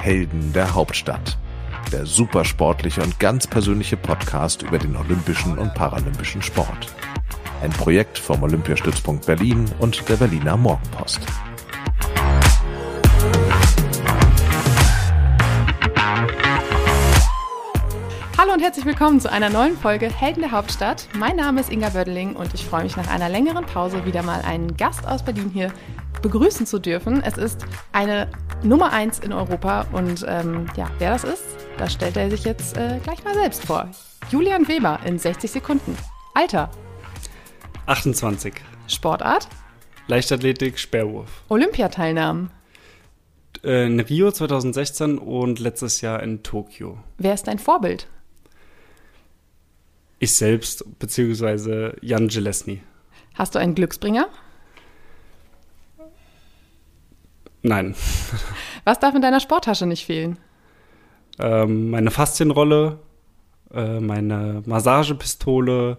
Helden der Hauptstadt. Der supersportliche und ganz persönliche Podcast über den olympischen und paralympischen Sport. Ein Projekt vom Olympiastützpunkt Berlin und der Berliner Morgenpost. Hallo und herzlich willkommen zu einer neuen Folge Helden der Hauptstadt. Mein Name ist Inga Bödeling und ich freue mich nach einer längeren Pause wieder mal einen Gast aus Berlin hier begrüßen zu dürfen. Es ist eine Nummer 1 in Europa und ähm, ja, wer das ist, das stellt er sich jetzt äh, gleich mal selbst vor. Julian Weber in 60 Sekunden. Alter. 28. Sportart. Leichtathletik, Sperrwurf. Olympiateilnahmen. Äh, in Rio 2016 und letztes Jahr in Tokio. Wer ist dein Vorbild? Ich selbst, beziehungsweise Jan Gillespie. Hast du einen Glücksbringer? Nein. Was darf in deiner Sporttasche nicht fehlen? Ähm, meine Faszienrolle, äh, meine Massagepistole,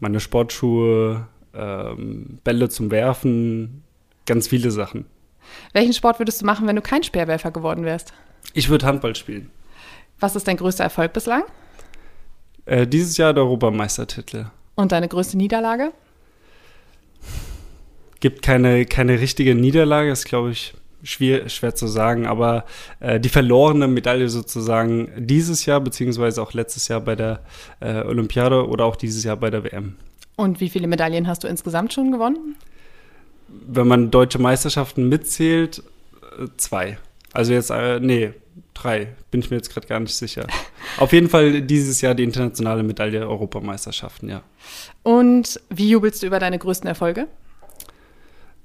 meine Sportschuhe, ähm, Bälle zum Werfen, ganz viele Sachen. Welchen Sport würdest du machen, wenn du kein Speerwerfer geworden wärst? Ich würde Handball spielen. Was ist dein größter Erfolg bislang? Äh, dieses Jahr der Europameistertitel. Und deine größte Niederlage? Gibt keine, keine richtige Niederlage, ist glaube ich schwer, schwer zu sagen, aber äh, die verlorene Medaille sozusagen dieses Jahr, beziehungsweise auch letztes Jahr bei der äh, Olympiade oder auch dieses Jahr bei der WM. Und wie viele Medaillen hast du insgesamt schon gewonnen? Wenn man deutsche Meisterschaften mitzählt, äh, zwei. Also jetzt, äh, nee, drei, bin ich mir jetzt gerade gar nicht sicher. Auf jeden Fall dieses Jahr die internationale Medaille Europameisterschaften, ja. Und wie jubelst du über deine größten Erfolge?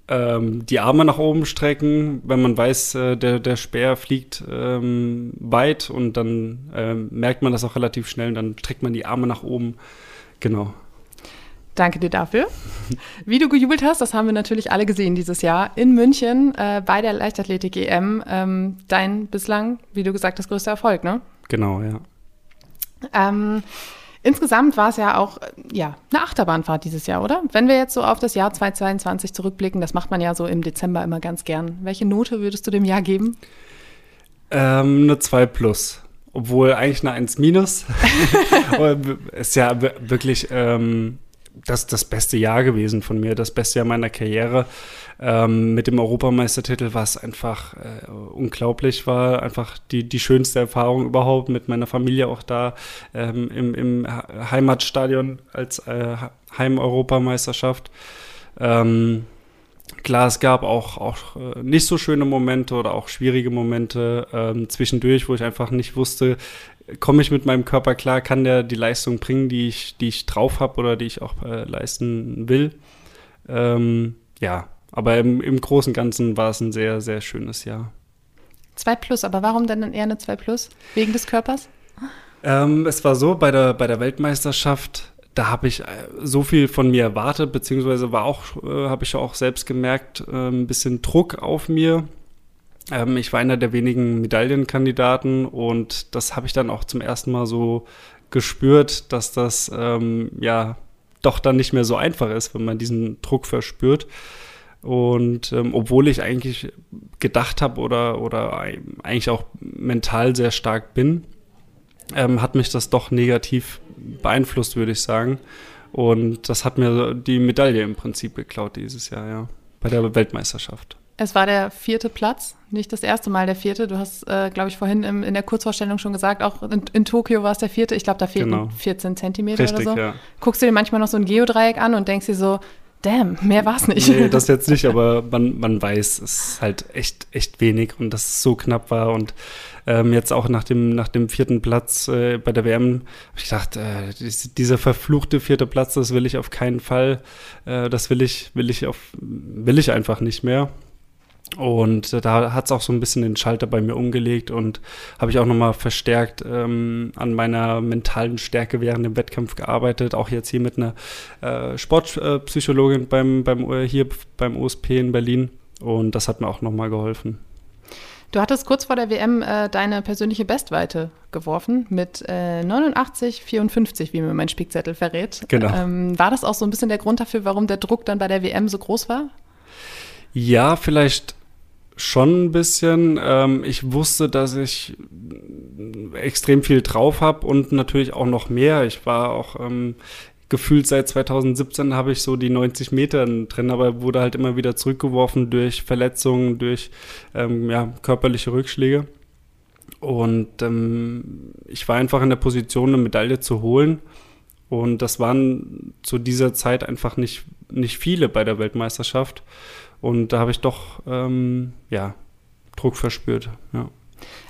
Ähm, die Arme nach oben strecken, wenn man weiß, äh, der, der Speer fliegt ähm, weit und dann äh, merkt man das auch relativ schnell und dann streckt man die Arme nach oben. Genau. Danke dir dafür. Wie du gejubelt hast, das haben wir natürlich alle gesehen dieses Jahr in München äh, bei der Leichtathletik-EM. Ähm, dein bislang, wie du gesagt hast, größter Erfolg, ne? Genau, ja. Ähm, Insgesamt war es ja auch ja, eine Achterbahnfahrt dieses Jahr, oder? Wenn wir jetzt so auf das Jahr 2022 zurückblicken, das macht man ja so im Dezember immer ganz gern. Welche Note würdest du dem Jahr geben? Ähm, eine 2 plus. Obwohl eigentlich eine 1 minus. ist ja wirklich ähm, das, das beste Jahr gewesen von mir, das beste Jahr meiner Karriere. Ähm, mit dem Europameistertitel, was einfach äh, unglaublich war, einfach die, die schönste Erfahrung überhaupt mit meiner Familie auch da ähm, im, im Heimatstadion als äh, Heim-Europameisterschaft. Ähm, klar, es gab auch, auch äh, nicht so schöne Momente oder auch schwierige Momente ähm, zwischendurch, wo ich einfach nicht wusste, komme ich mit meinem Körper klar, kann der die Leistung bringen, die ich, die ich drauf habe oder die ich auch äh, leisten will. Ähm, ja, aber im, im Großen und Ganzen war es ein sehr, sehr schönes Jahr. 2 plus, aber warum denn dann eher eine 2 plus? Wegen des Körpers? Ähm, es war so, bei der, bei der Weltmeisterschaft, da habe ich äh, so viel von mir erwartet, beziehungsweise war auch, äh, habe ich auch selbst gemerkt, äh, ein bisschen Druck auf mir. Ähm, ich war einer der wenigen Medaillenkandidaten und das habe ich dann auch zum ersten Mal so gespürt, dass das ähm, ja doch dann nicht mehr so einfach ist, wenn man diesen Druck verspürt. Und ähm, obwohl ich eigentlich gedacht habe oder, oder eigentlich auch mental sehr stark bin, ähm, hat mich das doch negativ beeinflusst, würde ich sagen. Und das hat mir die Medaille im Prinzip geklaut dieses Jahr, ja, bei der Weltmeisterschaft. Es war der vierte Platz, nicht das erste Mal der vierte. Du hast, äh, glaube ich, vorhin im, in der Kurzvorstellung schon gesagt, auch in, in Tokio war es der vierte. Ich glaube, da fehlten genau. 14 Zentimeter Richtig, oder so. Ja. Guckst du dir manchmal noch so ein Geodreieck an und denkst dir so, damn, mehr war es nicht. Nee, das jetzt nicht, aber man, man weiß, es ist halt echt, echt wenig und dass es so knapp war. Und ähm, jetzt auch nach dem, nach dem vierten Platz äh, bei der WM habe ich gedacht, äh, dieser verfluchte vierte Platz, das will ich auf keinen Fall. Äh, das will ich, will ich auf, will ich einfach nicht mehr. Und da hat es auch so ein bisschen den Schalter bei mir umgelegt und habe ich auch nochmal verstärkt ähm, an meiner mentalen Stärke während dem Wettkampf gearbeitet. Auch jetzt hier mit einer äh, Sportpsychologin beim, beim, äh, hier beim OSP in Berlin. Und das hat mir auch nochmal geholfen. Du hattest kurz vor der WM äh, deine persönliche Bestweite geworfen mit äh, 89, 54, wie mir mein Spickzettel verrät. Genau. Ähm, war das auch so ein bisschen der Grund dafür, warum der Druck dann bei der WM so groß war? Ja, vielleicht Schon ein bisschen. Ähm, ich wusste, dass ich extrem viel drauf habe und natürlich auch noch mehr. Ich war auch ähm, gefühlt seit 2017 habe ich so die 90 Meter drin, aber wurde halt immer wieder zurückgeworfen durch Verletzungen, durch ähm, ja, körperliche Rückschläge. Und ähm, ich war einfach in der Position, eine Medaille zu holen. Und das waren zu dieser Zeit einfach nicht, nicht viele bei der Weltmeisterschaft. Und da habe ich doch, ähm, ja, Druck verspürt, ja.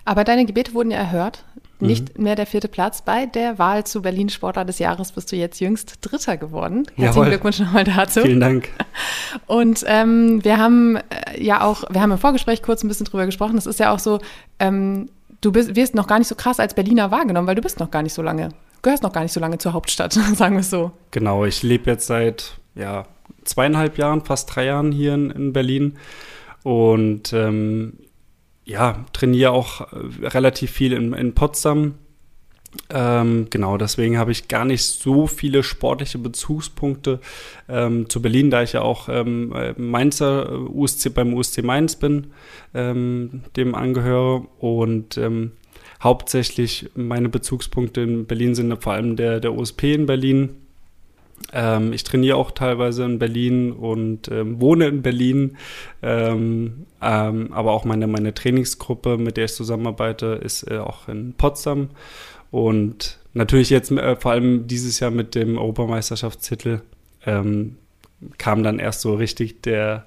Aber deine Gebete wurden ja erhört. Nicht mhm. mehr der vierte Platz. Bei der Wahl zu Berlin Sportler des Jahres bist du jetzt jüngst Dritter geworden. Herzlichen Jawohl. Glückwunsch nochmal dazu. Vielen Dank. Und ähm, wir haben äh, ja auch, wir haben im Vorgespräch kurz ein bisschen drüber gesprochen. Es ist ja auch so, ähm, du bist, wirst noch gar nicht so krass als Berliner wahrgenommen, weil du bist noch gar nicht so lange, gehörst noch gar nicht so lange zur Hauptstadt, sagen wir es so. Genau, ich lebe jetzt seit ja, zweieinhalb Jahren, fast drei Jahren hier in, in Berlin und ähm, ja, trainiere auch äh, relativ viel in, in Potsdam. Ähm, genau, deswegen habe ich gar nicht so viele sportliche Bezugspunkte ähm, zu Berlin, da ich ja auch ähm, äh, Mainzer äh, USC beim USC Mainz bin, ähm, dem angehöre und ähm, hauptsächlich meine Bezugspunkte in Berlin sind vor allem der, der USP in Berlin ähm, ich trainiere auch teilweise in Berlin und ähm, wohne in Berlin. Ähm, ähm, aber auch meine, meine Trainingsgruppe, mit der ich zusammenarbeite, ist äh, auch in Potsdam. Und natürlich jetzt äh, vor allem dieses Jahr mit dem Europameisterschaftstitel ähm, kam dann erst so richtig der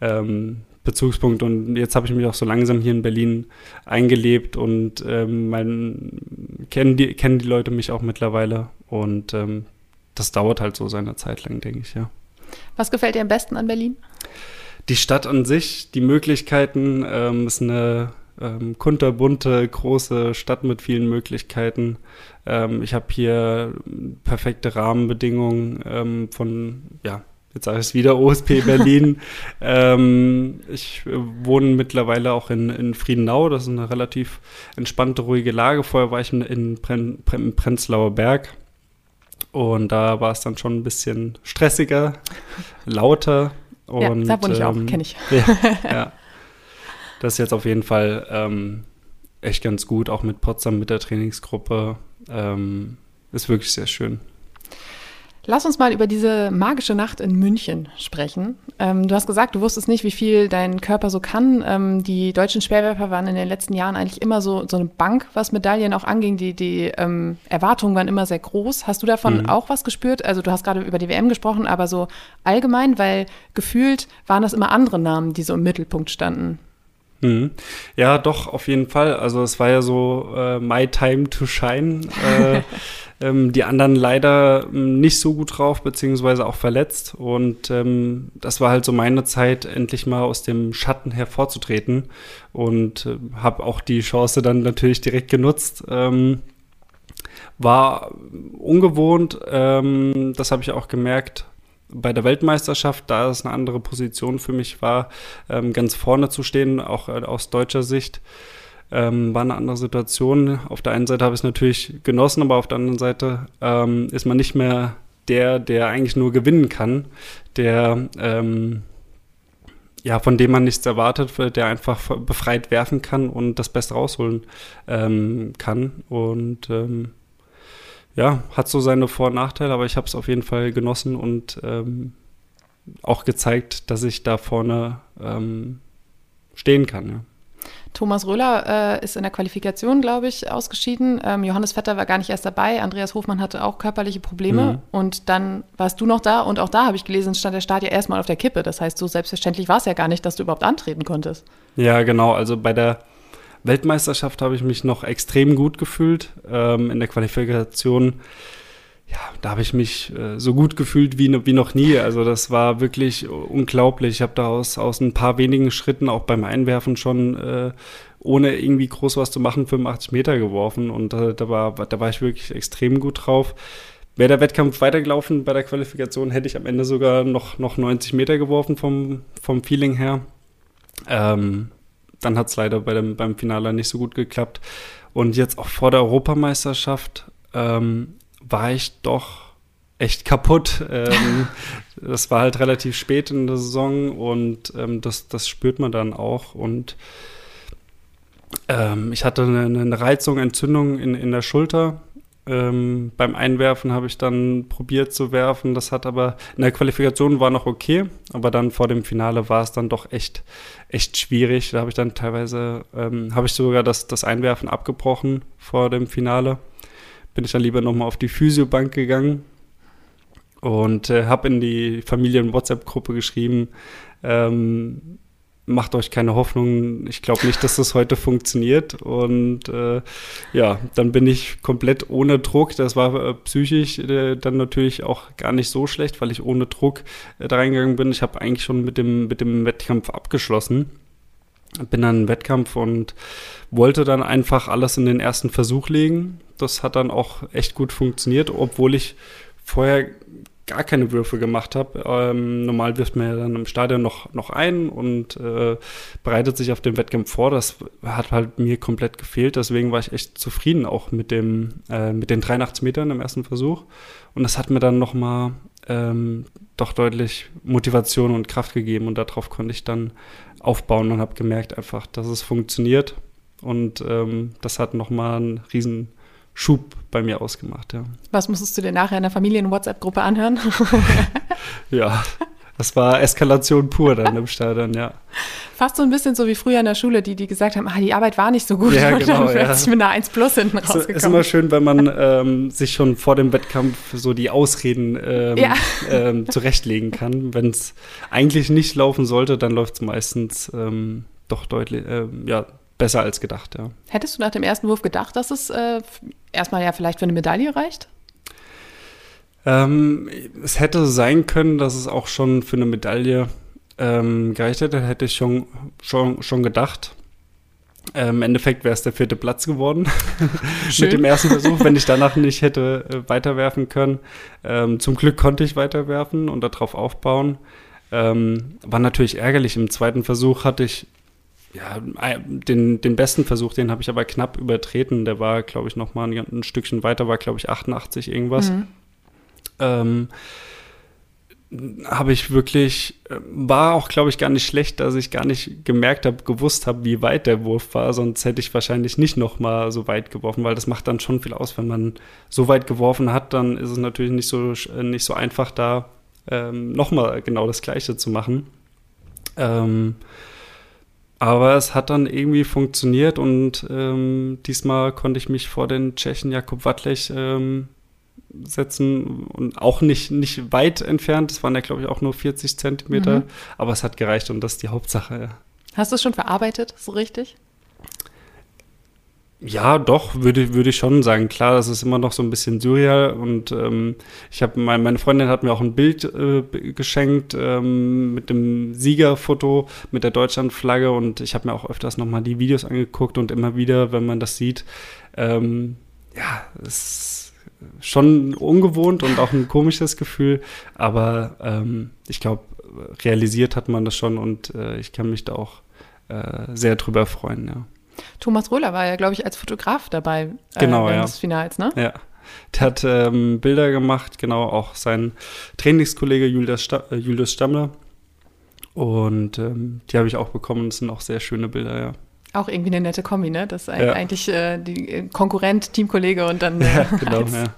ähm, Bezugspunkt. Und jetzt habe ich mich auch so langsam hier in Berlin eingelebt und ähm, mein, kennen, die, kennen die Leute mich auch mittlerweile. Und ähm, das dauert halt so seine Zeit lang, denke ich, ja. Was gefällt dir am besten an Berlin? Die Stadt an sich, die Möglichkeiten, ähm, ist eine ähm, kunterbunte, große Stadt mit vielen Möglichkeiten. Ähm, ich habe hier perfekte Rahmenbedingungen ähm, von, ja, jetzt sage ich es wieder, OSP Berlin. ähm, ich äh, wohne mittlerweile auch in, in Friedenau, das ist eine relativ entspannte, ruhige Lage. Vorher war ich in, in Prenzlauer Berg. Und da war es dann schon ein bisschen stressiger, lauter. Und, ja, da wohne ich auch, ähm, kenne ich. Ja, ja, Das ist jetzt auf jeden Fall ähm, echt ganz gut, auch mit Potsdam, mit der Trainingsgruppe. Ähm, ist wirklich sehr schön. Lass uns mal über diese magische Nacht in München sprechen. Ähm, du hast gesagt, du wusstest nicht, wie viel dein Körper so kann. Ähm, die deutschen Speerwerfer waren in den letzten Jahren eigentlich immer so, so eine Bank, was Medaillen auch anging. Die, die ähm, Erwartungen waren immer sehr groß. Hast du davon mhm. auch was gespürt? Also du hast gerade über die WM gesprochen, aber so allgemein, weil gefühlt waren das immer andere Namen, die so im Mittelpunkt standen. Mhm. Ja, doch, auf jeden Fall. Also es war ja so äh, My Time to Shine. Äh, ähm, die anderen leider ähm, nicht so gut drauf, beziehungsweise auch verletzt. Und ähm, das war halt so meine Zeit, endlich mal aus dem Schatten hervorzutreten. Und äh, habe auch die Chance dann natürlich direkt genutzt. Ähm, war ungewohnt, ähm, das habe ich auch gemerkt bei der Weltmeisterschaft, da es eine andere Position für mich war, ähm, ganz vorne zu stehen, auch äh, aus deutscher Sicht ähm, war eine andere Situation. Auf der einen Seite habe ich es natürlich genossen, aber auf der anderen Seite ähm, ist man nicht mehr der, der eigentlich nur gewinnen kann, der ähm, ja, von dem man nichts erwartet, der einfach befreit werfen kann und das Beste rausholen ähm, kann. Und ähm, ja, hat so seine Vor- und Nachteile, aber ich habe es auf jeden Fall genossen und ähm, auch gezeigt, dass ich da vorne ähm, stehen kann. Ja. Thomas Röhler äh, ist in der Qualifikation, glaube ich, ausgeschieden. Ähm, Johannes Vetter war gar nicht erst dabei. Andreas Hofmann hatte auch körperliche Probleme. Mhm. Und dann warst du noch da. Und auch da habe ich gelesen, stand der Start ja erstmal auf der Kippe. Das heißt, so selbstverständlich war es ja gar nicht, dass du überhaupt antreten konntest. Ja, genau. Also bei der Weltmeisterschaft habe ich mich noch extrem gut gefühlt. Ähm, in der Qualifikation ja, da habe ich mich äh, so gut gefühlt wie, wie noch nie. Also das war wirklich unglaublich. Ich habe da aus, aus ein paar wenigen Schritten auch beim Einwerfen schon, äh, ohne irgendwie groß was zu machen, 85 Meter geworfen. Und äh, da, war, da war ich wirklich extrem gut drauf. Wäre der Wettkampf weitergelaufen bei der Qualifikation, hätte ich am Ende sogar noch, noch 90 Meter geworfen vom, vom Feeling her. Ähm, dann hat es leider bei dem, beim Finale nicht so gut geklappt. Und jetzt auch vor der Europameisterschaft ähm, war ich doch echt kaputt. Ähm, das war halt relativ spät in der Saison und ähm, das, das spürt man dann auch. Und ähm, ich hatte eine, eine Reizung, Entzündung in, in der Schulter ähm, beim Einwerfen habe ich dann probiert zu werfen. Das hat aber in der Qualifikation war noch okay, aber dann vor dem Finale war es dann doch echt, echt schwierig. Da habe ich dann teilweise, ähm, habe ich sogar das, das Einwerfen abgebrochen vor dem Finale. Bin ich dann lieber nochmal auf die Physiobank gegangen und äh, habe in die Familien-WhatsApp-Gruppe geschrieben, ähm, macht euch keine Hoffnung. Ich glaube nicht, dass das heute funktioniert. Und äh, ja, dann bin ich komplett ohne Druck. Das war äh, psychisch äh, dann natürlich auch gar nicht so schlecht, weil ich ohne Druck äh, da reingegangen bin. Ich habe eigentlich schon mit dem, mit dem Wettkampf abgeschlossen. Bin dann im Wettkampf und wollte dann einfach alles in den ersten Versuch legen. Das hat dann auch echt gut funktioniert, obwohl ich vorher gar keine Würfe gemacht habe. Ähm, normal wirft man ja dann im Stadion noch, noch ein und äh, bereitet sich auf den Wettkampf vor. Das hat halt mir komplett gefehlt. Deswegen war ich echt zufrieden auch mit, dem, äh, mit den 83 Metern im ersten Versuch. Und das hat mir dann nochmal ähm, doch deutlich Motivation und Kraft gegeben. Und darauf konnte ich dann aufbauen und habe gemerkt einfach, dass es funktioniert. Und ähm, das hat nochmal einen riesen Schub bei mir ausgemacht, ja. Was musstest du dir nachher in der Familien-WhatsApp-Gruppe anhören? ja, das war Eskalation pur dann im Stadion, ja. Fast so ein bisschen so wie früher in der Schule, die, die gesagt haben, ah, die Arbeit war nicht so gut ja, und genau, dann ja. mit einer 1 Plus hinten Es rausgekommen. ist immer schön, wenn man ähm, sich schon vor dem Wettkampf so die Ausreden ähm, Ja. ähm, zurechtlegen kann. Wenn es eigentlich nicht laufen sollte, dann läuft es meistens ähm, doch deutlich, ähm, ja, besser als gedacht, ja. Hättest du nach dem ersten Wurf gedacht, dass es äh, erstmal ja vielleicht für eine Medaille reicht? Ähm, es hätte sein können, dass es auch schon für eine Medaille ähm, gereicht hätte, hätte ich schon, schon, schon gedacht. Ähm, Im Endeffekt wäre es der vierte Platz geworden mit dem ersten Versuch, wenn ich danach nicht hätte äh, weiterwerfen können. Ähm, zum Glück konnte ich weiterwerfen und darauf aufbauen. Ähm, war natürlich ärgerlich. Im zweiten Versuch hatte ich ja, den, den besten Versuch, den habe ich aber knapp übertreten. Der war, glaube ich, noch mal ein, ein Stückchen weiter, war, glaube ich, 88 irgendwas Mhm. Ähm, habe ich wirklich, äh, war auch, glaube ich, gar nicht schlecht, dass ich gar nicht gemerkt habe, gewusst habe, wie weit der Wurf war, sonst hätte ich wahrscheinlich nicht noch mal so weit geworfen, weil das macht dann schon viel aus, wenn man so weit geworfen hat, dann ist es natürlich nicht so, äh, nicht so einfach, da ähm, noch mal genau das Gleiche zu machen. Ähm, aber es hat dann irgendwie funktioniert und ähm, diesmal konnte ich mich vor den Tschechen Jakub Wattlech ähm, setzen und auch nicht, nicht weit entfernt. Das waren ja, glaube ich, auch nur 40 Zentimeter, Mhm. aber es hat gereicht und das ist die Hauptsache. Ja. Hast du es schon verarbeitet, so richtig? Ja, doch, würde, würde ich schon sagen. Klar, das ist immer noch so ein bisschen surreal und ähm, ich habe, mein, meine Freundin hat mir auch ein Bild äh, geschenkt ähm, mit dem Siegerfoto mit der Deutschlandflagge und ich habe mir auch öfters nochmal die Videos angeguckt und immer wieder, wenn man das sieht, ähm, ja, es ist schon ungewohnt und auch ein komisches Gefühl, aber ähm, ich glaube, realisiert hat man das schon und äh, ich kann mich da auch äh, sehr drüber freuen, ja. Thomas Röhler war ja, glaube ich, als Fotograf dabei äh, Genau, ja. des Finals, ne? Ja. Der hat ähm, Bilder gemacht, genau, auch sein Trainingskollege Julius, Sta äh, Julius Stammler. Und ähm, die habe ich auch bekommen. Das sind auch sehr schöne Bilder, ja. Auch irgendwie eine nette Kombi, ne? Das ist Ja. eigentlich äh, die äh, Konkurrent, Teamkollege und dann äh, Ja, genau, ja.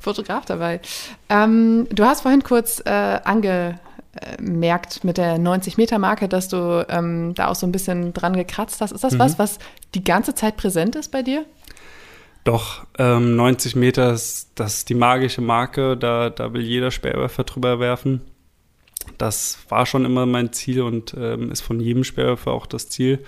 Fotograf dabei. Ähm, du hast vorhin kurz äh, angemerkt mit der 90-Meter-Marke, dass du ähm, da auch so ein bisschen dran gekratzt hast. Ist das Mhm. was, was die ganze Zeit präsent ist bei dir? Doch, ähm, 90 Meter ist, das ist die magische Marke. Da, da will jeder Speerwerfer drüber werfen. Das war schon immer mein Ziel und ähm, ist von jedem Speerwerfer auch das Ziel.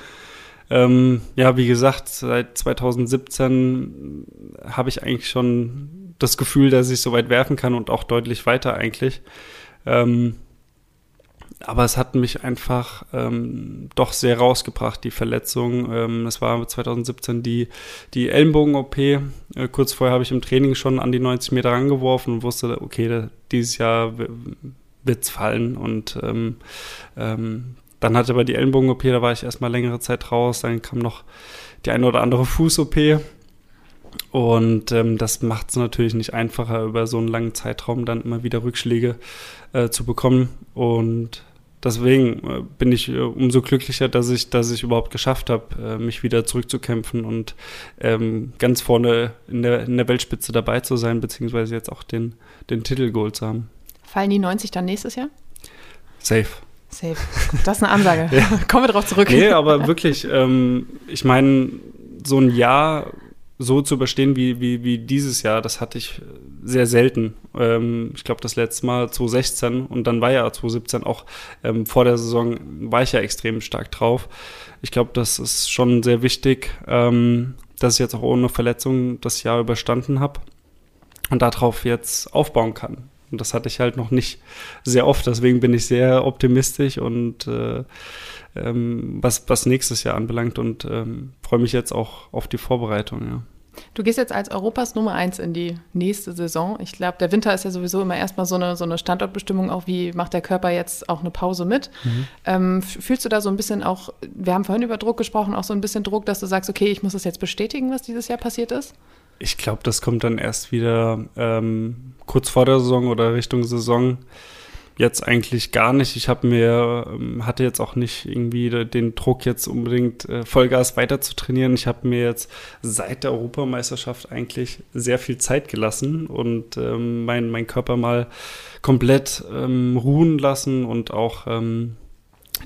Ähm, ja, wie gesagt, seit 2017 habe ich eigentlich schon das Gefühl, dass ich so weit werfen kann und auch deutlich weiter eigentlich. Ähm, aber es hat mich einfach ähm, doch sehr rausgebracht, die Verletzung. Ähm, es war 2017 die, die Ellenbogen-OP. Äh, kurz vorher habe ich im Training schon an die 90 Meter rangeworfen und wusste, okay, da, dieses Jahr wird es fallen. Und ähm, ähm, dann hatte aber die Ellenbogen-OP, da war ich erstmal längere Zeit raus. Dann kam noch die eine oder andere Fuß-OP. Und ähm, das macht es natürlich nicht einfacher, über so einen langen Zeitraum dann immer wieder Rückschläge äh, zu bekommen. Und deswegen äh, bin ich äh, umso glücklicher, dass ich, dass ich überhaupt geschafft habe, äh, mich wieder zurückzukämpfen und ähm, ganz vorne in der, in der Weltspitze dabei zu sein, beziehungsweise jetzt auch den, den Titel geholt zu haben. Fallen die 90 dann nächstes Jahr? Safe. Safe. Das ist eine Ansage. ja. Kommen wir drauf zurück. Nee, aber wirklich, ähm, ich meine, so ein Jahr so zu überstehen wie, wie, wie dieses Jahr, das hatte ich sehr selten. Ähm, ich glaube, das letzte Mal 2016 und dann war ja 2017 auch ähm, vor der Saison, war ich ja extrem stark drauf. Ich glaube, das ist schon sehr wichtig, ähm, dass ich jetzt auch ohne Verletzung das Jahr überstanden habe und darauf jetzt aufbauen kann. Und das hatte ich halt noch nicht sehr oft, deswegen bin ich sehr optimistisch und äh, ähm, was, was nächstes Jahr anbelangt und ähm, freue mich jetzt auch auf die Vorbereitung, ja. Du gehst jetzt als Europas Nummer eins in die nächste Saison. Ich glaube, der Winter ist ja sowieso immer erstmal so eine, so eine Standortbestimmung, auch wie macht der Körper jetzt auch eine Pause mit. Mhm. Ähm, fühlst du da so ein bisschen auch, wir haben vorhin über Druck gesprochen, auch so ein bisschen Druck, dass du sagst, okay, ich muss das jetzt bestätigen, was dieses Jahr passiert ist? Ich glaube, das kommt dann erst wieder ähm, kurz vor der Saison oder Richtung Saison jetzt eigentlich gar nicht. Ich habe mir, ähm, hatte jetzt auch nicht irgendwie den Druck, jetzt unbedingt äh, Vollgas weiter zu trainieren. Ich habe mir jetzt seit der Europameisterschaft eigentlich sehr viel Zeit gelassen und ähm, mein, mein Körper mal komplett ähm, ruhen lassen und auch ähm,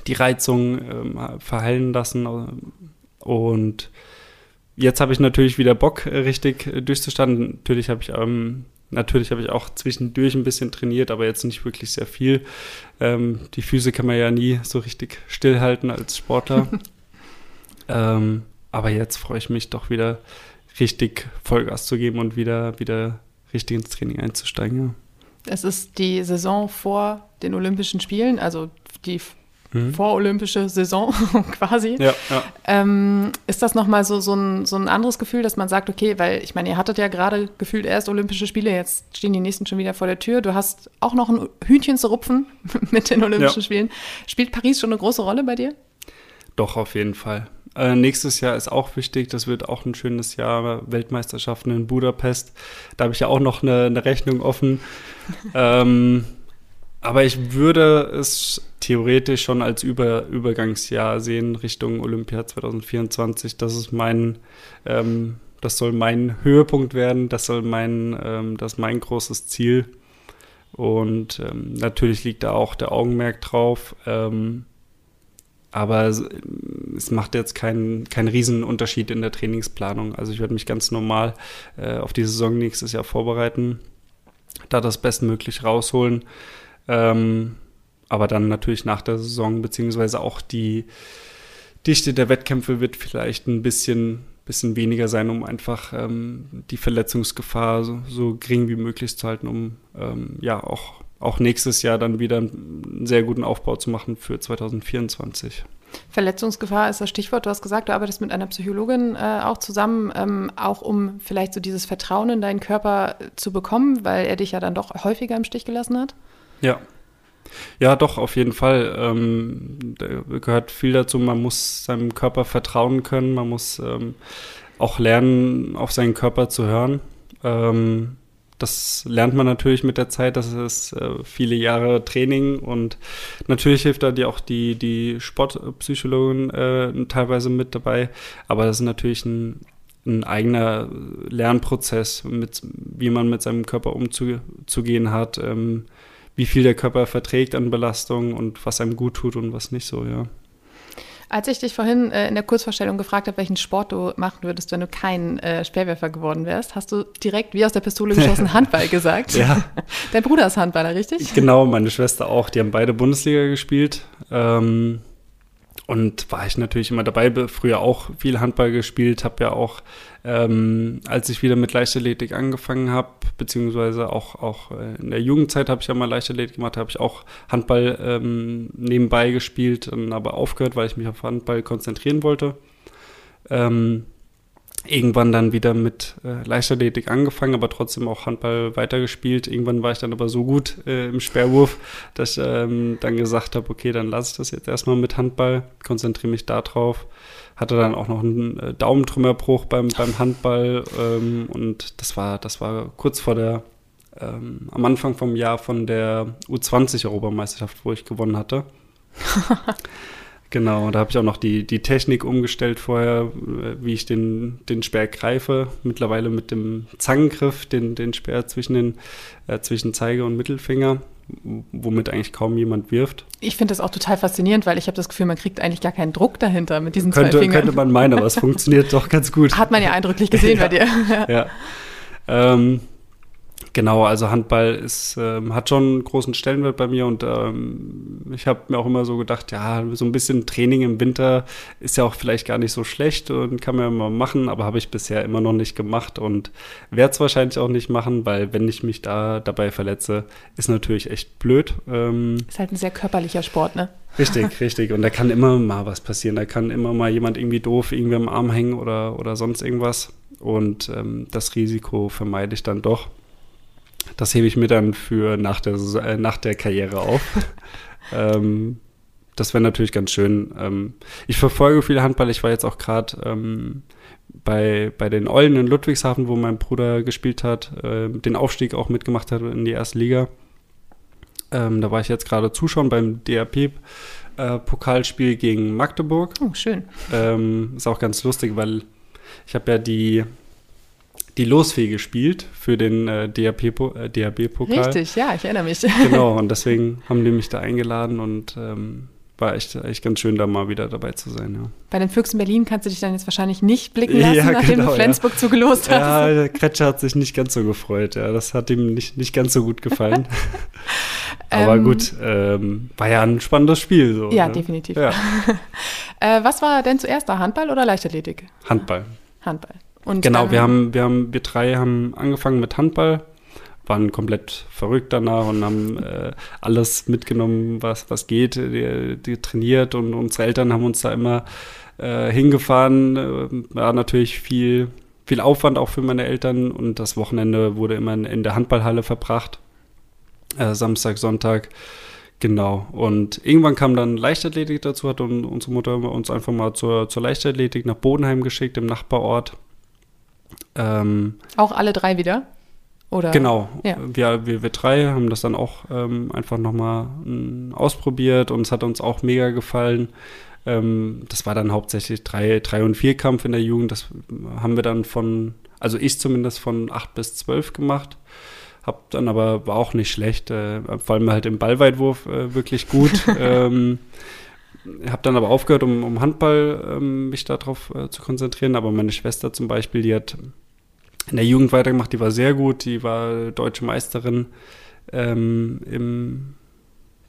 die Reizung ähm, verheilen lassen. Und jetzt habe ich natürlich wieder Bock, äh, richtig äh, durchzustanden. Natürlich habe ich ähm, Natürlich habe ich auch zwischendurch ein bisschen trainiert, aber jetzt nicht wirklich sehr viel. Ähm, die Füße kann man ja nie so richtig stillhalten als Sportler. ähm, aber jetzt freue ich mich doch wieder richtig Vollgas zu geben und wieder, wieder richtig ins Training einzusteigen. Ja. Es ist die Saison vor den Olympischen Spielen, also die mhm. vorolympische Saison quasi. Ja, ja. Ähm, ist das nochmal so, so, ein, so ein anderes Gefühl, dass man sagt, okay, weil ich meine, ihr hattet ja gerade gefühlt erst Olympische Spiele, jetzt stehen die nächsten schon wieder vor der Tür. Du hast auch noch ein Hühnchen zu rupfen mit den Olympischen ja. Spielen. Spielt Paris schon eine große Rolle bei dir? Doch, auf jeden Fall. Äh, nächstes Jahr ist auch wichtig. Das wird auch ein schönes Jahr. Weltmeisterschaften in Budapest. Da habe ich ja auch noch eine, eine Rechnung offen. ähm, aber ich würde es theoretisch schon als Über Übergangsjahr sehen Richtung Olympia 2024. Das ist mein, ähm, das soll mein Höhepunkt werden, das soll mein, ähm, das ist mein großes Ziel. Und ähm, natürlich liegt da auch der Augenmerk drauf. Ähm, aber es, es, macht jetzt keinen kein Riesenunterschied in der Trainingsplanung. Also ich werde mich ganz normal äh, auf die Saison nächstes Jahr vorbereiten, da das bestmöglich rausholen. Ähm, aber dann natürlich nach der Saison, beziehungsweise auch die Dichte der Wettkämpfe wird vielleicht ein bisschen, bisschen weniger sein, um einfach ähm, die Verletzungsgefahr so, so, gering wie möglich zu halten, um ähm, ja auch, auch nächstes Jahr dann wieder einen sehr guten Aufbau zu machen für 2024. Verletzungsgefahr ist das Stichwort. Du hast gesagt, du arbeitest mit einer Psychologin äh, auch zusammen, ähm, auch um vielleicht so dieses Vertrauen in deinen Körper zu bekommen, weil er dich ja dann doch häufiger im Stich gelassen hat. Ja. Ja, doch, auf jeden Fall. Ähm, da gehört viel dazu. Man muss seinem Körper vertrauen können. Man muss ähm, auch lernen, auf seinen Körper zu hören. Ähm, das lernt man natürlich mit der Zeit. Das ist äh, viele Jahre Training und natürlich hilft da die auch die, die Sportpsychologin äh, teilweise mit dabei. Aber das ist natürlich ein, ein eigener Lernprozess, mit, wie man mit seinem Körper umzugehen hat. Ähm, wie viel der Körper verträgt an Belastung und was einem gut tut und was nicht so, ja. Als ich dich vorhin äh, in der Kurzvorstellung gefragt habe, welchen Sport du machen würdest, wenn du kein äh, Speerwerfer geworden wärst, hast du direkt wie aus der Pistole geschossen Handball gesagt. ja. Dein Bruder ist Handballer, richtig? Genau, meine Schwester auch. Die haben beide Bundesliga gespielt. Ähm, und war ich natürlich immer dabei, früher auch viel Handball gespielt, habe ja auch, ähm, als ich wieder mit Leichtathletik angefangen habe, beziehungsweise auch, auch äh, in der Jugendzeit habe ich ja mal Leichtathletik gemacht, habe ich auch Handball ähm, nebenbei gespielt, dann aber aufgehört, weil ich mich auf Handball konzentrieren wollte. Ähm, irgendwann dann wieder mit äh, Leichtathletik angefangen, aber trotzdem auch Handball weitergespielt. Irgendwann war ich dann aber so gut äh, im Sperrwurf, dass ich ähm, dann gesagt habe, okay, dann lasse ich das jetzt erstmal mit Handball, konzentriere mich da drauf. Hatte dann auch noch einen äh, Daumentrümmerbruch beim, beim Handball ähm, und das war, das war kurz vor der, ähm, am Anfang vom Jahr von der U20-Europameisterschaft, wo ich gewonnen hatte. Genau, da habe ich auch noch die, die Technik umgestellt vorher, wie ich den, den Speer greife. Mittlerweile mit dem Zangengriff, den, den Speer zwischen, den, äh, zwischen Zeige und Mittelfinger, womit eigentlich kaum jemand wirft. Ich finde das auch total faszinierend, weil ich habe das Gefühl, man kriegt eigentlich gar keinen Druck dahinter mit diesen könnte, zwei Fingern. Könnte man meinen, aber es funktioniert doch ganz gut. Hat man ja eindrücklich gesehen ja, bei dir. ja. Ähm, Genau, also Handball ist, ähm, hat schon einen großen Stellenwert bei mir und ähm, ich habe mir auch immer so gedacht, ja, so ein bisschen Training im Winter ist ja auch vielleicht gar nicht so schlecht und kann man ja mal machen, aber habe ich bisher immer noch nicht gemacht und werde es wahrscheinlich auch nicht machen, weil wenn ich mich da dabei verletze, ist natürlich echt blöd. Ähm, ist halt ein sehr körperlicher Sport, ne? Richtig, richtig. Und da kann immer mal was passieren. Da kann immer mal jemand irgendwie doof irgendwie am Arm hängen oder, oder sonst irgendwas. Und ähm, das Risiko vermeide ich dann doch. Das hebe ich mir dann für nach der, äh, nach der Karriere auf. ähm, das wäre natürlich ganz schön. Ähm, ich verfolge viel Handball. Ich war jetzt auch gerade ähm, bei, bei den Eulen in Ludwigshafen, wo mein Bruder gespielt hat, äh, den Aufstieg auch mitgemacht hat in die erste Liga. Ähm, da war ich jetzt gerade zuschauen beim DRP-Pokalspiel äh, gegen Magdeburg. Oh, schön. Ähm, ist auch ganz lustig, weil ich habe ja die die Losfee gespielt für den äh, DAB-Pokal. Äh, Richtig, ja, ich erinnere mich. Genau, und deswegen haben die mich da eingeladen und ähm, war echt, echt ganz schön, da mal wieder dabei zu sein. Ja. Bei den Füchsen Berlin kannst du dich dann jetzt wahrscheinlich nicht blicken lassen, ja, nachdem genau, du Flensburg ja. zugelost hast. Ja, der Kretscher hat sich nicht ganz so gefreut. Ja, das hat ihm nicht, nicht ganz so gut gefallen. Aber ähm, gut, ähm, war ja ein spannendes Spiel. So, ja, ne? definitiv. Ja. äh, was war denn zuerst da, Handball oder Leichtathletik? Handball. Handball. Und genau, wir haben, wir haben, wir drei haben angefangen mit Handball, waren komplett verrückt danach und haben äh, alles mitgenommen, was, was geht, die, die trainiert und unsere Eltern haben uns da immer äh, hingefahren. Äh, war natürlich viel, viel Aufwand auch für meine Eltern und das Wochenende wurde immer in, in der Handballhalle verbracht. Äh, Samstag, Sonntag. Genau. Und irgendwann kam dann Leichtathletik dazu, hat unsere Mutter uns einfach mal zur, zur Leichtathletik nach Bodenheim geschickt, im Nachbarort. Ähm, auch alle drei wieder? Oder? Genau. Ja. Wir, wir, wir drei haben das dann auch ähm, einfach nochmal ähm, ausprobiert und es hat uns auch mega gefallen. Ähm, das war dann hauptsächlich drei, drei und vier Kampf in der Jugend. Das haben wir dann von, also ich zumindest von acht bis zwölf gemacht. Hab dann aber war auch nicht schlecht, äh, vor allem halt im Ballweitwurf äh, wirklich gut. ähm, habe dann aber aufgehört, um, um Handball ähm, mich darauf äh, zu konzentrieren. Aber meine Schwester zum Beispiel, die hat in der Jugend weitergemacht, die war sehr gut, die war deutsche Meisterin ähm, im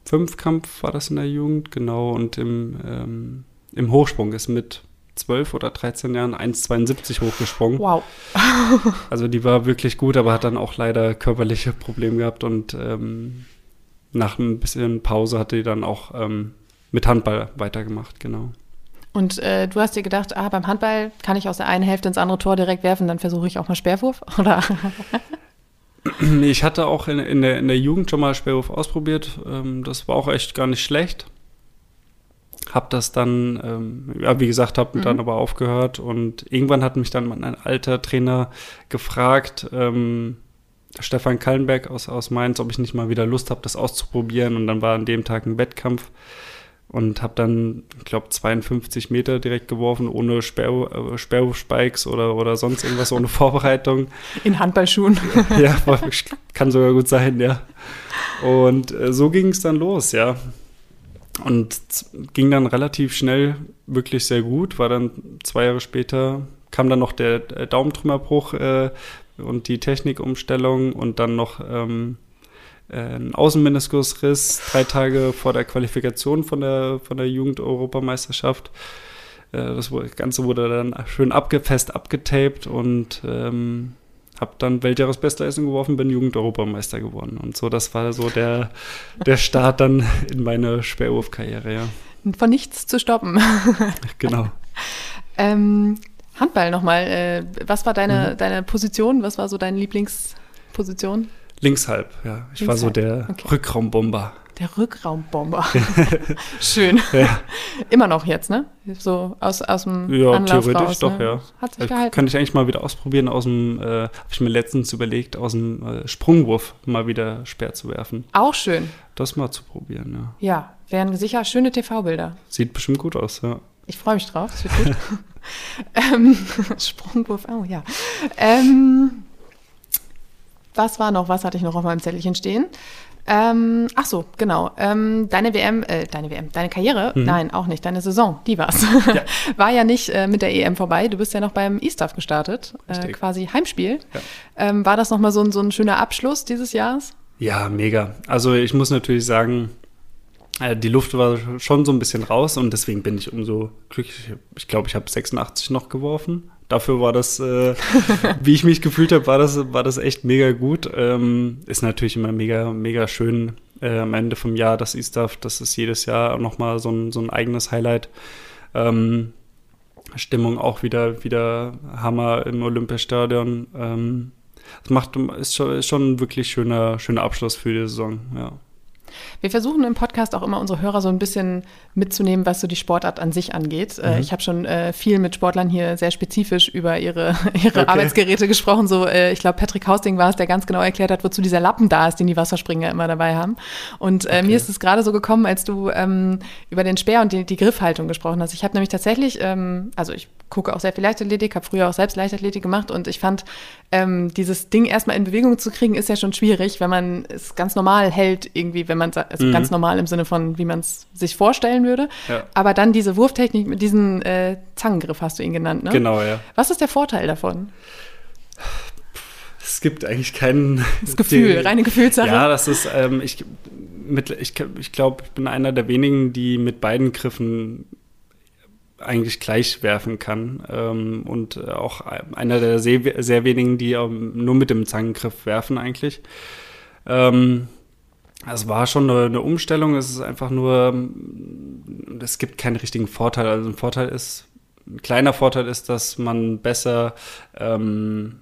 Fünfkampf war das in der Jugend, genau, und im, ähm, im Hochsprung ist mit 12 oder 13 Jahren 1,72 hochgesprungen. Wow. also die war wirklich gut, aber hat dann auch leider körperliche Probleme gehabt und ähm, nach ein bisschen Pause hatte die dann auch ähm, mit Handball weitergemacht, genau. Und äh, du hast dir gedacht, ah, beim Handball kann ich aus der einen Hälfte ins andere Tor direkt werfen, dann versuche ich auch mal Sperrwurf, oder? ich hatte auch in, in, der, in der Jugend schon mal Sperrwurf ausprobiert. Ähm, das war auch echt gar nicht schlecht. Hab das dann, ähm, ja, wie gesagt, habe mhm. dann aber aufgehört und irgendwann hat mich dann ein alter Trainer gefragt, ähm, Stefan Kallenberg aus, aus Mainz, ob ich nicht mal wieder Lust habe, das auszuprobieren. Und dann war an dem Tag ein Wettkampf und habe dann, ich glaube, 52 Meter direkt geworfen, ohne Sperr, äh, Sperrspikes oder, oder sonst irgendwas, ohne Vorbereitung. In Handballschuhen. ja, kann sogar gut sein, ja. Und äh, so ging es dann los, ja. Und ging dann relativ schnell wirklich sehr gut, war dann zwei Jahre später, kam dann noch der Daumentrümmerbruch äh, und die Technikumstellung und dann noch ähm, ein Außenmeniskusriss drei Tage vor der Qualifikation von der, von der Jugend-Europameisterschaft. Äh, das Ganze wurde dann schön abgefest, abgetaped und ähm, habe dann Weltjahresbestleistung geworfen, bin Jugend-Europameister geworden. Und so, das war so der, der Start dann in meine Sperrwurfkarriere, ja. Von nichts zu stoppen. genau. ähm, Handball nochmal. Äh, was war deine, mhm. deine Position? Was war so deine Lieblingsposition? Linkshalb, ja. Ich Linkshalb. war so der okay. Rückraumbomber. Der Rückraumbomber. Schön. Ja. Immer noch jetzt, ne? So aus, aus dem Ja, Anlauf theoretisch raus, doch, ne? ja. Hat sich gehalten. Kann ich eigentlich mal wieder ausprobieren, aus dem, äh, habe ich mir letztens überlegt, aus dem äh, Sprungwurf mal wieder Speer zu werfen. Auch schön. Das mal zu probieren, ja. Ja, wären sicher schöne TV-Bilder. Sieht bestimmt gut aus, ja. Ich freue mich drauf, das wird gut. ähm, Sprungwurf, oh ja. Ähm, was war noch, was hatte ich noch auf meinem Zettelchen stehen? Ähm, ach so, genau. Ähm, deine WM, äh, deine WM, deine Karriere, mhm. nein, auch nicht, deine Saison, die war's. Ja. War ja nicht äh, mit der EM vorbei. Du bist ja noch beim E-Staff gestartet, äh, quasi Heimspiel. Ja. Ähm, war das nochmal so, ein, so ein schöner Abschluss dieses Jahres? Ja, mega. Also ich muss natürlich sagen, äh, die Luft war schon so ein bisschen raus und deswegen bin ich umso glücklich. Ich glaube, ich habe 86 noch geworfen dafür war das, äh, wie ich mich gefühlt habe, war das, war das echt mega gut. Ähm, ist natürlich immer mega, mega schön äh, am Ende vom Jahr, das E-Stuff. Das ist jedes Jahr nochmal so ein, so ein eigenes Highlight. Ähm, Stimmung auch wieder, wieder Hammer im Olympiastadion. Ähm, das macht, ist schon, ist schon ein wirklich schöner, schöner Abschluss für die Saison, ja. Wir versuchen im Podcast auch immer unsere Hörer so ein bisschen mitzunehmen, was so die Sportart an sich angeht. Äh, mhm. ich habe schon äh, viel mit Sportlern hier sehr spezifisch über ihre, ihre okay. Arbeitsgeräte gesprochen. So, äh, ich glaube, Patrick Hausting war es, der ganz genau erklärt hat, wozu dieser Lappen da ist, den die Wasserspringer immer dabei haben. Und äh, okay. mir ist es gerade so gekommen, als du ähm, über den Speer und die, die Griffhaltung gesprochen hast. Ich habe nämlich tatsächlich, ähm, also ich gucke auch sehr viel Leichtathletik, habe früher auch selbst Leichtathletik gemacht und ich fand, ähm, dieses Ding erstmal in Bewegung zu kriegen, ist ja schon schwierig, wenn man es ganz normal hält, irgendwie, wenn man also mhm. ganz normal im Sinne von, wie man es sich vorstellen würde. Ja. Aber dann diese Wurftechnik mit diesem äh, Zangengriff hast du ihn genannt, ne? Genau, ja. Was ist der Vorteil davon? Es gibt eigentlich keinen. Das Gefühl, die, reine Gefühlssache. Ja, das ist, ähm, ich, ich, ich glaube, ich bin einer der wenigen, die mit beiden Griffen eigentlich gleich werfen kann. Ähm, und auch einer der sehr, wenigen, die ähm, nur mit dem Zangengriff werfen eigentlich. Ähm, es war schon eine, eine, Umstellung. Es ist einfach nur, es gibt keinen richtigen Vorteil. Also ein Vorteil ist, ein kleiner Vorteil ist, dass man besser ähm,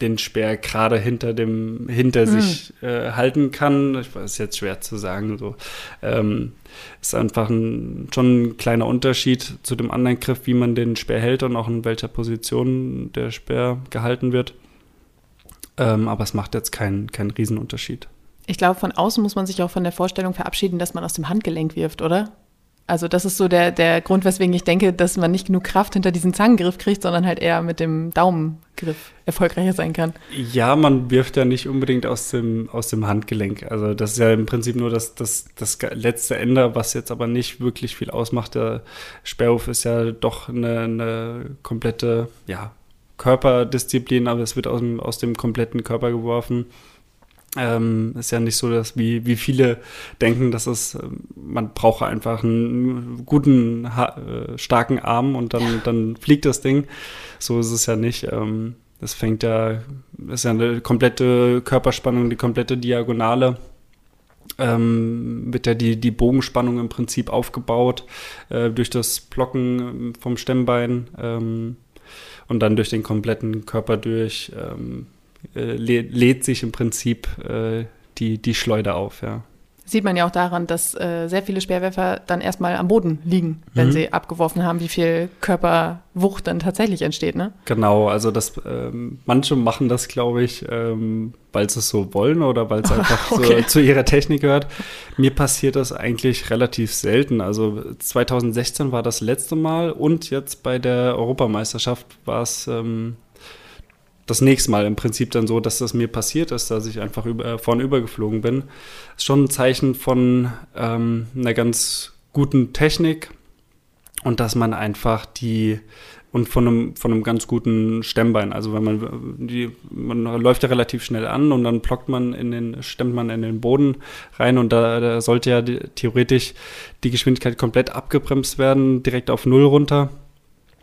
den Speer gerade hinter dem hinter mhm. sich äh, halten kann. Ich weiß, ist jetzt schwer zu sagen. So ähm, ist einfach ein, schon ein kleiner Unterschied zu dem anderen Griff, wie man den Speer hält und auch in welcher Position der Speer gehalten wird. Ähm, aber es macht jetzt keinen keinen Riesenunterschied. Ich glaube, von außen muss man sich auch von der Vorstellung verabschieden, dass man aus dem Handgelenk wirft, oder? Also das ist so der, der Grund, weswegen ich denke, dass man nicht genug Kraft hinter diesen Zangengriff kriegt, sondern halt eher mit dem Daumengriff erfolgreicher sein kann. Ja, man wirft ja nicht unbedingt aus dem, aus dem Handgelenk. Also das ist ja im Prinzip nur das, das, das letzte Ende, was jetzt aber nicht wirklich viel ausmacht. Der Sperrhof ist ja doch eine, eine komplette ja, Körperdisziplin, aber es wird aus dem, aus dem kompletten Körper geworfen. Ähm, ist ja nicht so, dass wie, wie viele denken, dass es, ähm, man braucht einfach einen guten, äh, starken Arm und dann, dann fliegt das Ding. So ist es ja nicht. Ähm, das fängt ja, ist ja eine komplette Körperspannung, die komplette Diagonale. Ähm, wird ja die, die Bogenspannung im Prinzip aufgebaut äh, durch das Blocken ähm, vom Stemmbein ähm, und dann durch den kompletten Körper durch. Ähm, äh, lädt sich im Prinzip äh, die, die Schleuder auf, ja. Sieht man ja auch daran, dass äh, sehr viele Speerwerfer dann erstmal am Boden liegen, wenn mhm. sie abgeworfen haben, wie viel Körperwucht dann tatsächlich entsteht, ne? Genau, also das, ähm, manche machen das, glaube ich, ähm, weil sie es so wollen oder weil es einfach okay. so, zu ihrer Technik gehört. Mir passiert das eigentlich relativ selten. Also 2016 war das letzte Mal und jetzt bei der Europameisterschaft war es ähm, das nächste Mal im Prinzip dann so, dass das mir passiert ist, dass ich einfach über, äh, vorne übergeflogen bin. Ist schon ein Zeichen von ähm, einer ganz guten Technik und dass man einfach die und von einem, von einem ganz guten Stemmbein. Also wenn man die, man läuft ja relativ schnell an und dann blockt man in den, stemmt man in den Boden rein und da, da sollte ja die, theoretisch die Geschwindigkeit komplett abgebremst werden, direkt auf Null runter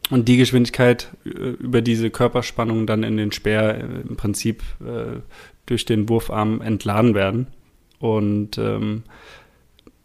und die Geschwindigkeit äh, über diese Körperspannung dann in den Speer äh, im Prinzip äh, durch den Wurfarm entladen werden. Und ähm,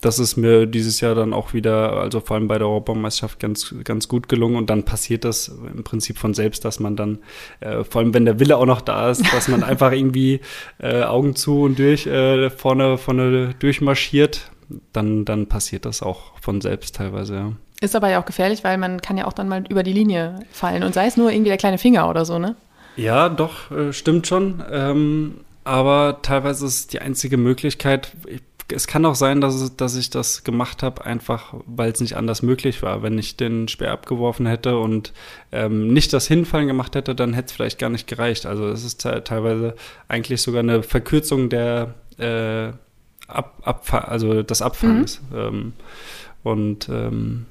das ist mir dieses Jahr dann auch wieder, also vor allem bei der Europameisterschaft ganz, ganz gut gelungen und dann passiert das im Prinzip von selbst, dass man dann, äh, vor allem wenn der Wille auch noch da ist, dass man einfach irgendwie äh, Augen zu und durch äh, vorne, vorne durchmarschiert, dann, dann passiert das auch von selbst teilweise, ja. Ist aber ja auch gefährlich, weil man kann ja auch dann mal über die Linie fallen und sei es nur irgendwie der kleine Finger oder so, ne? Ja, doch, äh, stimmt schon. Ähm, aber teilweise ist es die einzige Möglichkeit. Ich es kann auch sein, dass, es, dass ich das gemacht habe, einfach weil es nicht anders möglich war. Wenn ich den Speer abgeworfen hätte und ähm, nicht das Hinfallen gemacht hätte, dann hätte es vielleicht gar nicht gereicht. Also es ist te teilweise eigentlich sogar eine Verkürzung der äh, Ab Abfall, also des Abfangs. Mhm. Ähm, und ähm,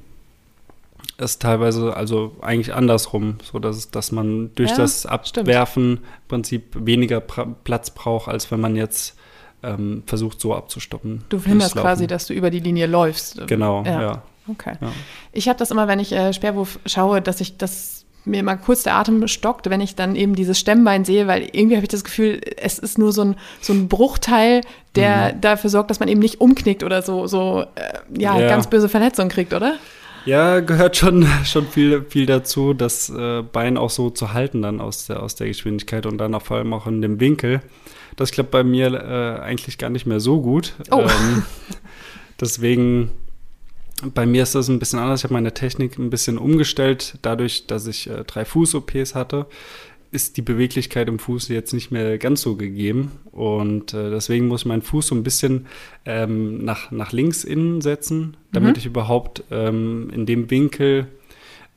ist teilweise also eigentlich andersrum, so dass, dass man durch ja, das Abwerfen stimmt. im Prinzip weniger pra Platz braucht, als wenn man jetzt ähm, versucht so abzustoppen. Du verhinderst quasi, dass du über die Linie läufst. Genau, ja. ja. Okay. Ja. Ich habe das immer, wenn ich äh, Speerwurf schaue, dass ich das mir mal kurz der Atem stockt, wenn ich dann eben dieses Stemmbein sehe, weil irgendwie habe ich das Gefühl, es ist nur so ein, so ein Bruchteil, der mhm. dafür sorgt, dass man eben nicht umknickt oder so, so äh, ja, ja, ganz böse Verletzungen kriegt, oder? Ja, gehört schon, schon viel, viel dazu, das äh, Bein auch so zu halten dann aus der, aus der Geschwindigkeit und dann auch vor allem auch in dem Winkel. Das klappt bei mir äh, eigentlich gar nicht mehr so gut. Oh. Ähm, deswegen, bei mir ist das ein bisschen anders. Ich habe meine Technik ein bisschen umgestellt. Dadurch, dass ich äh, drei Fuß-OPs hatte, ist die Beweglichkeit im Fuß jetzt nicht mehr ganz so gegeben. Und äh, deswegen muss ich meinen Fuß so ein bisschen ähm, nach, nach links innen setzen, damit mhm. ich überhaupt ähm, in dem Winkel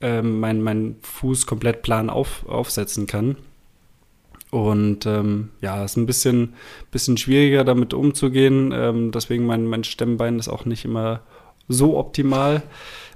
ähm, meinen mein Fuß komplett plan auf, aufsetzen kann. Und ähm, ja, ist ein bisschen, bisschen schwieriger damit umzugehen. Ähm, deswegen mein, mein Stemmbein ist auch nicht immer so optimal.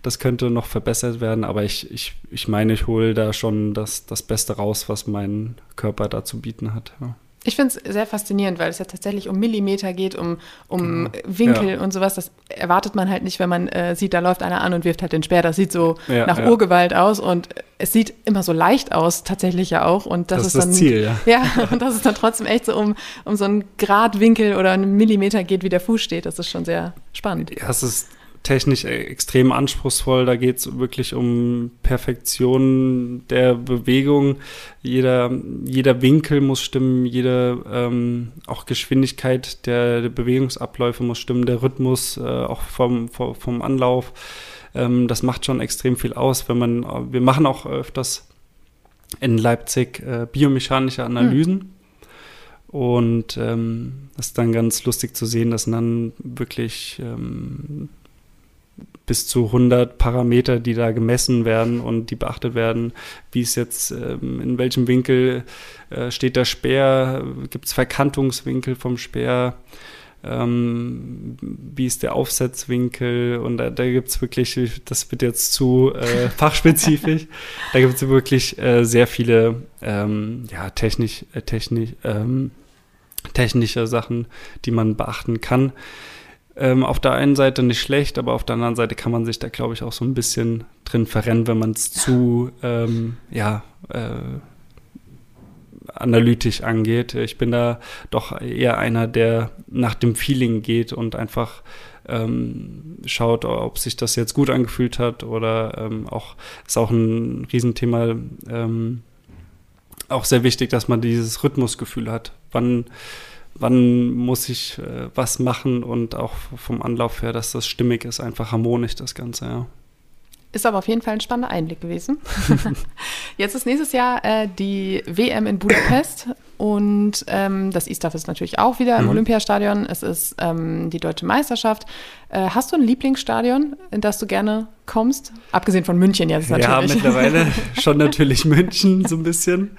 Das könnte noch verbessert werden, aber ich, ich, ich meine, ich hole da schon das, das Beste raus, was mein Körper da zu bieten hat. Ja. Ich finde es sehr faszinierend, weil es ja tatsächlich um Millimeter geht, um, um genau. Winkel ja. und sowas. Das erwartet man halt nicht, wenn man äh, sieht, da läuft einer an und wirft halt den Speer. Das sieht so ja, nach ja. Urgewalt aus und es sieht immer so leicht aus, tatsächlich ja auch. Und das, das ist, ist dann, das Ziel, ja. Ja, und das ist dann trotzdem echt so um, um so einen Gradwinkel oder einen Millimeter geht, wie der Fuß steht. Das ist schon sehr spannend. Ja, es ist technisch extrem anspruchsvoll. Da geht es wirklich um Perfektion der Bewegung. Jeder, jeder Winkel muss stimmen, jede ähm, auch Geschwindigkeit der, der, Bewegungsabläufe muss stimmen, der Rhythmus äh, auch vom, vom, vom Anlauf. Ähm, das macht schon extrem viel aus, wenn man, wir machen auch öfters in Leipzig äh, biomechanische Analysen. Hm. Und ähm, das ist dann ganz lustig zu sehen, dass dann wirklich ähm, bis zu 100 Parameter, die da gemessen werden und die beachtet werden, wie es jetzt, ähm, in welchem Winkel äh, steht der Speer, gibt es Verkantungswinkel vom Speer, ähm, wie ist der Aufsetzwinkel und da, da gibt es wirklich, das wird jetzt zu äh, fachspezifisch, da gibt es wirklich äh, sehr viele ähm, ja, technisch, äh, technisch, ähm, technische Sachen, die man beachten kann ähm, auf der einen Seite nicht schlecht, aber auf der anderen Seite kann man sich da, glaube ich, auch so ein bisschen drin verrennen, wenn man es zu, ähm, ja, äh, analytisch angeht. Ich bin da doch eher einer, der nach dem Feeling geht und einfach ähm, schaut, ob sich das jetzt gut angefühlt hat oder ähm, auch ist auch ein Riesenthema. Ähm, auch sehr wichtig, dass man dieses Rhythmusgefühl hat. Wann wann muss ich äh, was machen und auch vom Anlauf her, dass das stimmig ist, einfach harmonisch das Ganze, ja. Ist aber auf jeden Fall ein spannender Einblick gewesen. Jetzt ist nächstes Jahr äh, die WM in Budapest und ähm, das ISTAF ist natürlich auch wieder im mhm. Olympiastadion. Es ist ähm, die deutsche Meisterschaft. Äh, hast du ein Lieblingsstadion, in das du gerne kommst? Abgesehen von München jetzt natürlich. Ja, mittlerweile schon natürlich München so ein bisschen.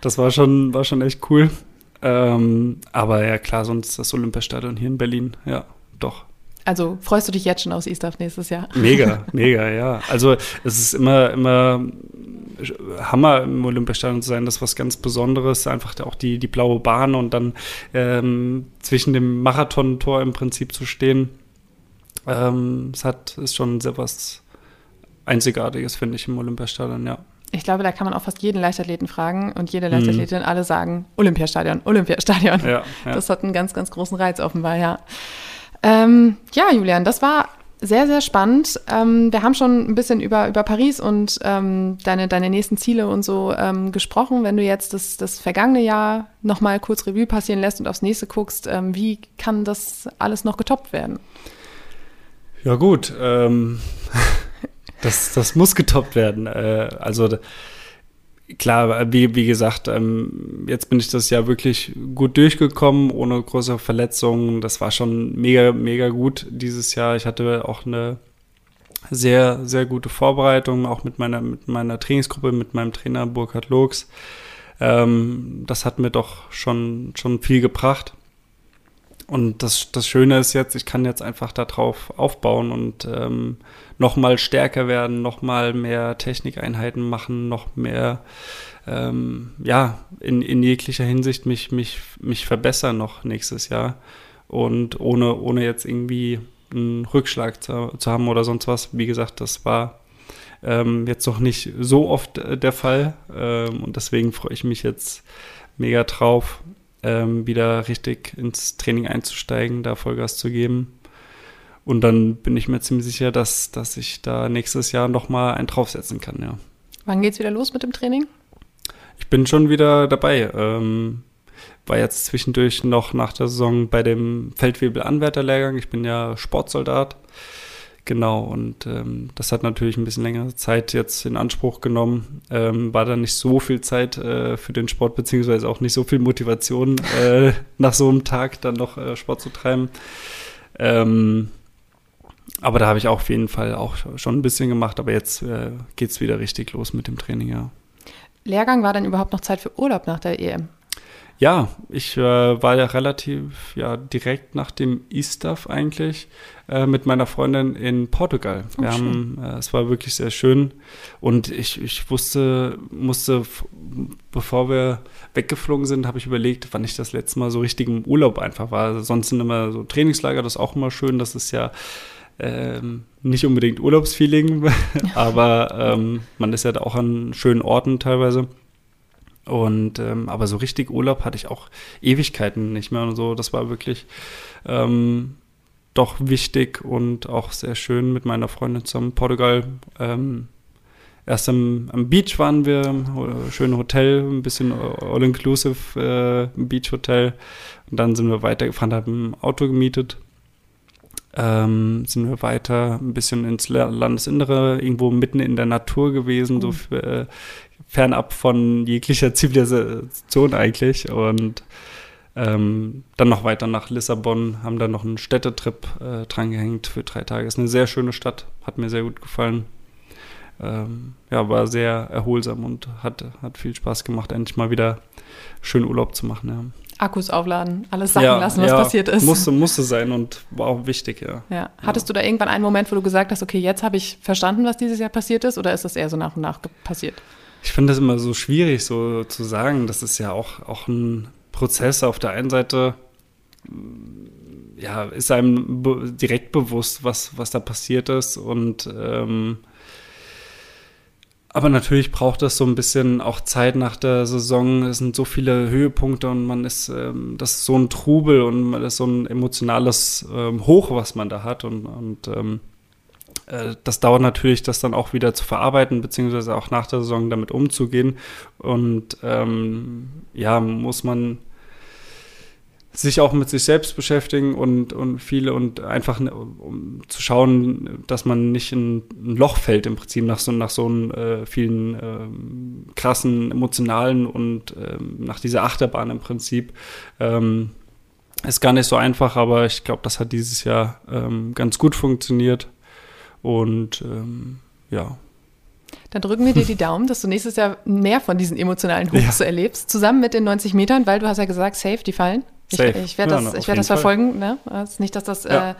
Das war schon, war schon echt cool. Ähm, aber ja, klar, sonst das Olympiastadion hier in Berlin, ja, doch. Also freust du dich jetzt schon aufs E-Stuff nächstes Jahr? Mega, mega, ja. Also es ist immer, immer Hammer im Olympiastadion zu sein, das ist was ganz Besonderes, einfach auch die, die blaue Bahn und dann ähm, zwischen dem Marathontor im Prinzip zu stehen. Ähm, es hat, ist schon sehr was Einzigartiges, finde ich, im Olympiastadion, ja. Ich glaube, da kann man auch fast jeden Leichtathleten fragen und jede Leichtathletin, mhm. alle sagen Olympiastadion, Olympiastadion. Ja, ja. Das hat einen ganz, ganz großen Reiz offenbar, ja. Ähm, ja, Julian, das war sehr, sehr spannend. Ähm, wir haben schon ein bisschen über, über Paris und ähm, deine, deine nächsten Ziele und so ähm, gesprochen. Wenn du jetzt das, das vergangene Jahr nochmal kurz Revue passieren lässt und aufs nächste guckst, ähm, wie kann das alles noch getoppt werden? Ja gut, ähm, das, das muss getoppt werden. Äh, also klar, wie, wie gesagt, ähm, jetzt bin ich das Jahr wirklich gut durchgekommen, ohne große Verletzungen. Das war schon mega, mega gut dieses Jahr. Ich hatte auch eine sehr, sehr gute Vorbereitung, auch mit meiner, mit meiner Trainingsgruppe, mit meinem Trainer Burkhard Looks. Ähm, das hat mir doch schon, schon viel gebracht. Und das, das Schöne ist jetzt, ich kann jetzt einfach darauf aufbauen und ähm, noch mal stärker werden, noch mal mehr Technikeinheiten machen, noch mehr ähm, ja in, in jeglicher Hinsicht mich mich mich verbessern noch nächstes Jahr und ohne ohne jetzt irgendwie einen Rückschlag zu, zu haben oder sonst was. Wie gesagt, das war ähm, jetzt noch nicht so oft äh, der Fall ähm, und deswegen freue ich mich jetzt mega drauf, ähm, wieder richtig ins Training einzusteigen, da Vollgas zu geben. Und dann bin ich mir ziemlich sicher, dass, dass ich da nächstes Jahr nochmal einen draufsetzen kann, ja. Wann geht's wieder los mit dem Training? Ich bin schon wieder dabei. Ähm, war jetzt zwischendurch noch nach der Saison bei dem Feldwebel-Anwärterlehrgang. Ich bin ja Sportsoldat. Genau, und ähm, das hat natürlich ein bisschen längere Zeit jetzt in Anspruch genommen. Ähm, war dann nicht so viel Zeit äh, für den Sport, beziehungsweise auch nicht so viel Motivation, äh, nach so einem Tag dann noch äh, Sport zu treiben. Ähm, aber da habe ich auch auf jeden Fall auch schon ein bisschen gemacht, aber jetzt äh, geht es wieder richtig los mit dem Training, ja. Lehrgang war dann überhaupt noch Zeit für Urlaub nach der EM? Ja, ich äh, war ja relativ ja, direkt nach dem E-Stuff eigentlich äh, mit meiner Freundin in Portugal. Oh, wir haben, äh, es war wirklich sehr schön und ich, ich wusste, musste, bevor wir weggeflogen sind, habe ich überlegt, wann ich das letzte Mal so richtig im Urlaub einfach war. Also sonst sind immer so Trainingslager, das ist auch immer schön, das ist ja ähm, nicht unbedingt Urlaubsfeeling, aber ähm, man ist ja da auch an schönen Orten teilweise. Und ähm, aber so richtig Urlaub hatte ich auch Ewigkeiten nicht mehr und so. Das war wirklich ähm, doch wichtig und auch sehr schön mit meiner Freundin zusammen. Portugal. Ähm, erst am, am, Beach waren wir, äh, schönes Hotel, ein bisschen all-inclusive äh, Beach-Hotel. Und dann sind wir weitergefahren, haben ein Auto gemietet. Ähm, sind wir weiter ein bisschen ins Landesinnere, irgendwo mitten in der Natur gewesen, mhm. so für, äh, fernab von jeglicher Zivilisation eigentlich. Und ähm, dann noch weiter nach Lissabon, haben dann noch einen Städtetrip äh, drangehängt für drei Tage. Ist eine sehr schöne Stadt, hat mir sehr gut gefallen. Ähm, ja, war sehr erholsam und hat, hat viel Spaß gemacht, endlich mal wieder schön Urlaub zu machen. Ja. Akkus aufladen, alles sacken ja, lassen, was ja, passiert ist. Musste, musste sein und war auch wichtig, ja. ja. Hattest du da irgendwann einen Moment, wo du gesagt hast, okay, jetzt habe ich verstanden, was dieses Jahr passiert ist, oder ist das eher so nach und nach passiert? Ich finde das immer so schwierig, so zu sagen. Das ist ja auch, auch ein Prozess. Auf der einen Seite ja, ist einem be direkt bewusst, was, was da passiert ist und ähm, aber natürlich braucht das so ein bisschen auch Zeit nach der Saison. Es sind so viele Höhepunkte und man ist, ähm, das ist so ein Trubel und das ist so ein emotionales ähm, Hoch, was man da hat. Und, und ähm, äh, das dauert natürlich, das dann auch wieder zu verarbeiten, beziehungsweise auch nach der Saison damit umzugehen. Und ähm, ja, muss man sich auch mit sich selbst beschäftigen und, und viele und einfach ne, um zu schauen, dass man nicht in ein Loch fällt im Prinzip nach so, nach so äh, vielen äh, krassen emotionalen und äh, nach dieser Achterbahn im Prinzip. Ähm, ist gar nicht so einfach, aber ich glaube, das hat dieses Jahr ähm, ganz gut funktioniert und ähm, ja. Dann drücken wir dir die Daumen, dass du nächstes Jahr mehr von diesen emotionalen Hochs ja. erlebst, zusammen mit den 90 Metern, weil du hast ja gesagt, safe, die fallen. Safe. Ich, ich werde ja, das, ich werd das verfolgen. Ne? Also nicht, dass das ja. äh,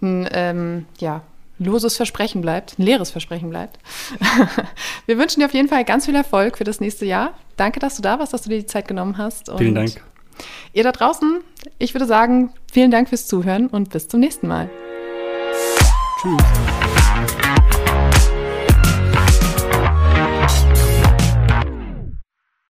ein ähm, ja, loses Versprechen bleibt, ein leeres Versprechen bleibt. Wir wünschen dir auf jeden Fall ganz viel Erfolg für das nächste Jahr. Danke, dass du da warst, dass du dir die Zeit genommen hast. Und vielen Dank. Ihr da draußen, ich würde sagen, vielen Dank fürs Zuhören und bis zum nächsten Mal. Tschüss.